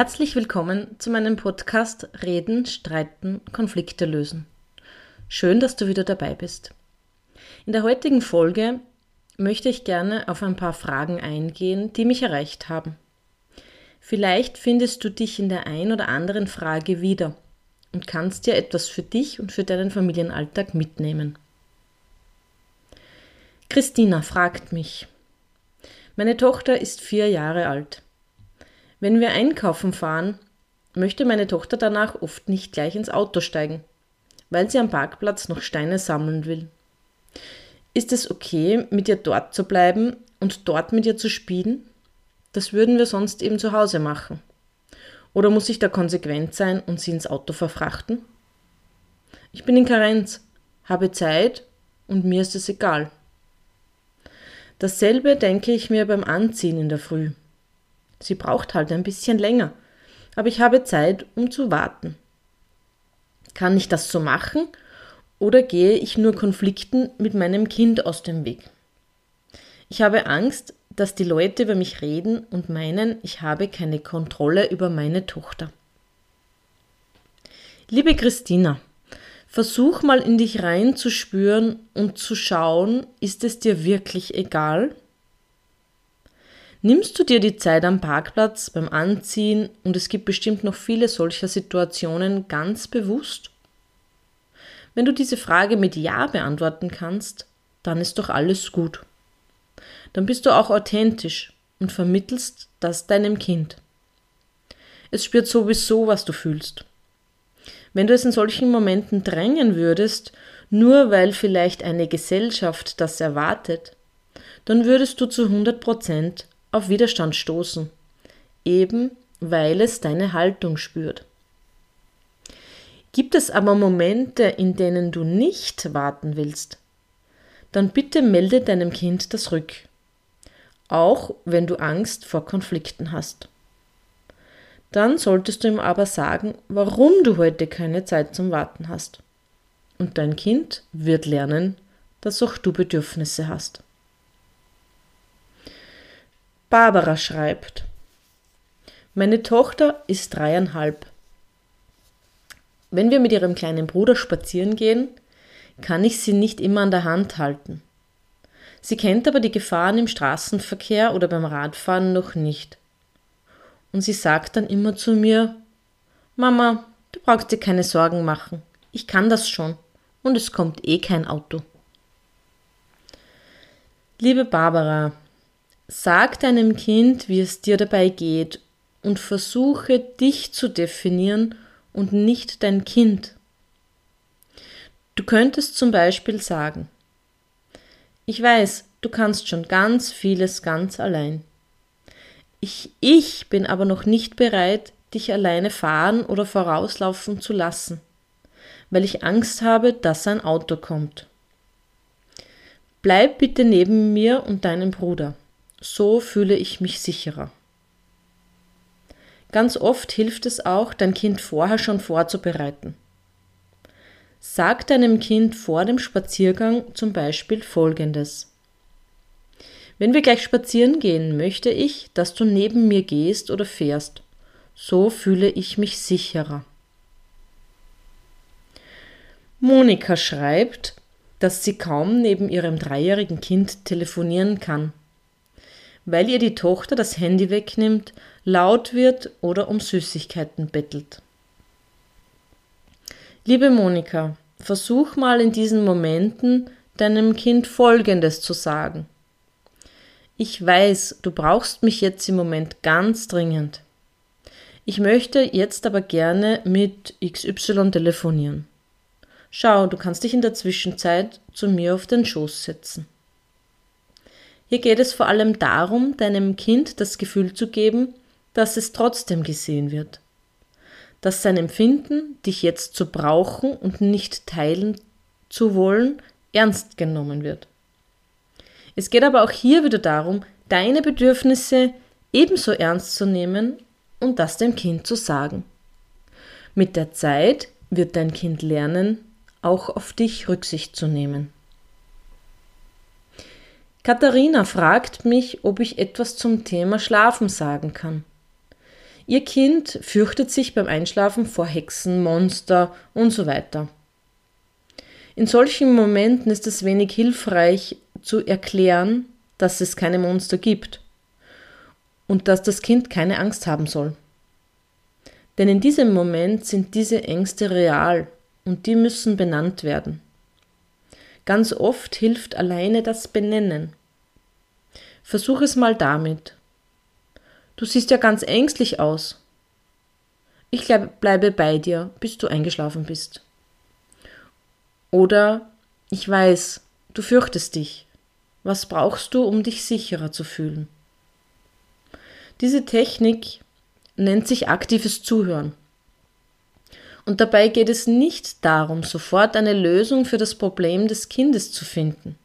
Herzlich willkommen zu meinem Podcast Reden, Streiten, Konflikte lösen. Schön, dass du wieder dabei bist. In der heutigen Folge möchte ich gerne auf ein paar Fragen eingehen, die mich erreicht haben. Vielleicht findest du dich in der ein oder anderen Frage wieder und kannst dir etwas für dich und für deinen Familienalltag mitnehmen. Christina fragt mich. Meine Tochter ist vier Jahre alt. Wenn wir einkaufen fahren, möchte meine Tochter danach oft nicht gleich ins Auto steigen, weil sie am Parkplatz noch Steine sammeln will. Ist es okay, mit ihr dort zu bleiben und dort mit ihr zu spielen? Das würden wir sonst eben zu Hause machen. Oder muss ich da konsequent sein und sie ins Auto verfrachten? Ich bin in Karenz, habe Zeit und mir ist es egal. Dasselbe denke ich mir beim Anziehen in der Früh. Sie braucht halt ein bisschen länger, aber ich habe Zeit, um zu warten. Kann ich das so machen oder gehe ich nur Konflikten mit meinem Kind aus dem Weg? Ich habe Angst, dass die Leute über mich reden und meinen, ich habe keine Kontrolle über meine Tochter. Liebe Christina, Versuch mal in dich reinzuspüren und zu schauen, ist es dir wirklich egal? Nimmst du dir die Zeit am Parkplatz beim Anziehen und es gibt bestimmt noch viele solcher Situationen ganz bewusst? Wenn du diese Frage mit Ja beantworten kannst, dann ist doch alles gut. Dann bist du auch authentisch und vermittelst das deinem Kind. Es spürt sowieso, was du fühlst. Wenn du es in solchen Momenten drängen würdest, nur weil vielleicht eine Gesellschaft das erwartet, dann würdest du zu 100 Prozent auf Widerstand stoßen, eben weil es deine Haltung spürt. Gibt es aber Momente, in denen du nicht warten willst, dann bitte melde deinem Kind das rück, auch wenn du Angst vor Konflikten hast. Dann solltest du ihm aber sagen, warum du heute keine Zeit zum Warten hast. Und dein Kind wird lernen, dass auch du Bedürfnisse hast. Barbara schreibt, meine Tochter ist dreieinhalb. Wenn wir mit ihrem kleinen Bruder spazieren gehen, kann ich sie nicht immer an der Hand halten. Sie kennt aber die Gefahren im Straßenverkehr oder beim Radfahren noch nicht und sie sagt dann immer zu mir Mama, du brauchst dir keine Sorgen machen. Ich kann das schon. Und es kommt eh kein Auto. Liebe Barbara, sag deinem Kind, wie es dir dabei geht und versuche dich zu definieren und nicht dein Kind. Du könntest zum Beispiel sagen, ich weiß, du kannst schon ganz vieles ganz allein. Ich, ich bin aber noch nicht bereit, dich alleine fahren oder vorauslaufen zu lassen, weil ich Angst habe, dass ein Auto kommt. Bleib bitte neben mir und deinem Bruder. So fühle ich mich sicherer. Ganz oft hilft es auch, dein Kind vorher schon vorzubereiten. Sag deinem Kind vor dem Spaziergang zum Beispiel Folgendes. Wenn wir gleich spazieren gehen, möchte ich, dass du neben mir gehst oder fährst. So fühle ich mich sicherer. Monika schreibt, dass sie kaum neben ihrem dreijährigen Kind telefonieren kann, weil ihr die Tochter das Handy wegnimmt, laut wird oder um Süßigkeiten bettelt. Liebe Monika, versuch mal in diesen Momenten deinem Kind Folgendes zu sagen. Ich weiß, du brauchst mich jetzt im Moment ganz dringend. Ich möchte jetzt aber gerne mit XY telefonieren. Schau, du kannst dich in der Zwischenzeit zu mir auf den Schoß setzen. Hier geht es vor allem darum, deinem Kind das Gefühl zu geben, dass es trotzdem gesehen wird. Dass sein Empfinden, dich jetzt zu brauchen und nicht teilen zu wollen, ernst genommen wird. Es geht aber auch hier wieder darum, deine Bedürfnisse ebenso ernst zu nehmen und das dem Kind zu sagen. Mit der Zeit wird dein Kind lernen, auch auf dich Rücksicht zu nehmen. Katharina fragt mich, ob ich etwas zum Thema Schlafen sagen kann. Ihr Kind fürchtet sich beim Einschlafen vor Hexen, Monster und so weiter. In solchen Momenten ist es wenig hilfreich zu erklären, dass es keine Monster gibt und dass das Kind keine Angst haben soll. Denn in diesem Moment sind diese Ängste real und die müssen benannt werden. Ganz oft hilft alleine das Benennen. Versuch es mal damit. Du siehst ja ganz ängstlich aus. Ich bleibe bei dir, bis du eingeschlafen bist. Oder ich weiß, du fürchtest dich. Was brauchst du, um dich sicherer zu fühlen? Diese Technik nennt sich aktives Zuhören. Und dabei geht es nicht darum, sofort eine Lösung für das Problem des Kindes zu finden.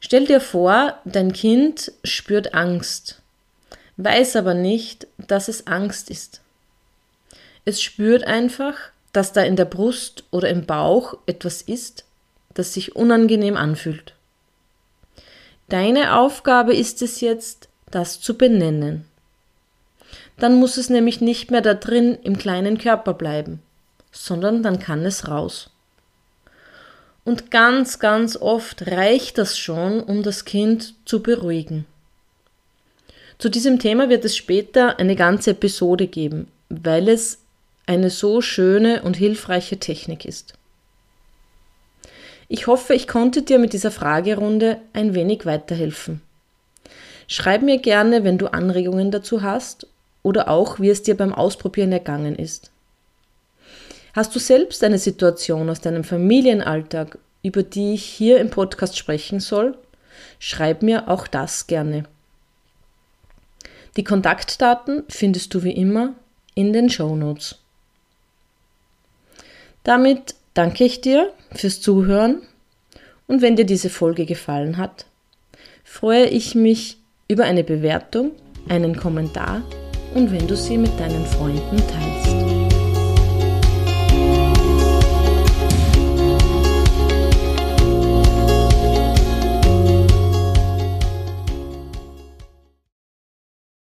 Stell dir vor, dein Kind spürt Angst, weiß aber nicht, dass es Angst ist. Es spürt einfach, dass da in der Brust oder im Bauch etwas ist, das sich unangenehm anfühlt. Deine Aufgabe ist es jetzt, das zu benennen. Dann muss es nämlich nicht mehr da drin im kleinen Körper bleiben, sondern dann kann es raus. Und ganz, ganz oft reicht das schon, um das Kind zu beruhigen. Zu diesem Thema wird es später eine ganze Episode geben, weil es eine so schöne und hilfreiche Technik ist. Ich hoffe, ich konnte dir mit dieser Fragerunde ein wenig weiterhelfen. Schreib mir gerne, wenn du Anregungen dazu hast oder auch, wie es dir beim Ausprobieren ergangen ist. Hast du selbst eine Situation aus deinem Familienalltag, über die ich hier im Podcast sprechen soll? Schreib mir auch das gerne. Die Kontaktdaten findest du wie immer in den Show Notes. Damit danke ich dir fürs Zuhören und wenn dir diese Folge gefallen hat, freue ich mich über eine Bewertung, einen Kommentar und wenn du sie mit deinen Freunden teilst.